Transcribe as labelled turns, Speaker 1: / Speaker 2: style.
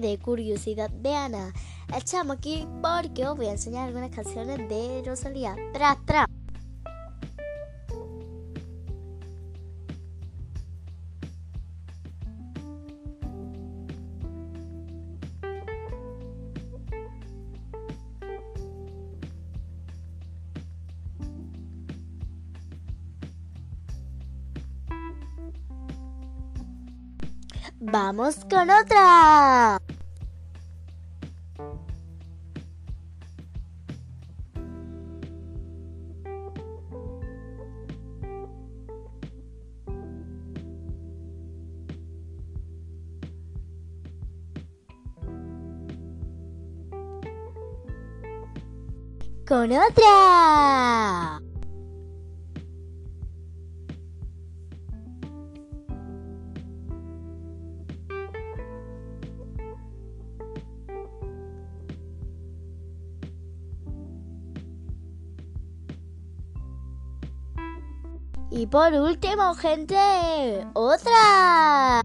Speaker 1: de curiosidad de Ana. Echamos aquí porque os voy a enseñar algunas canciones de Rosalía. Tras, tras. Vamos con otra. Con otra. Y por último, gente, otra.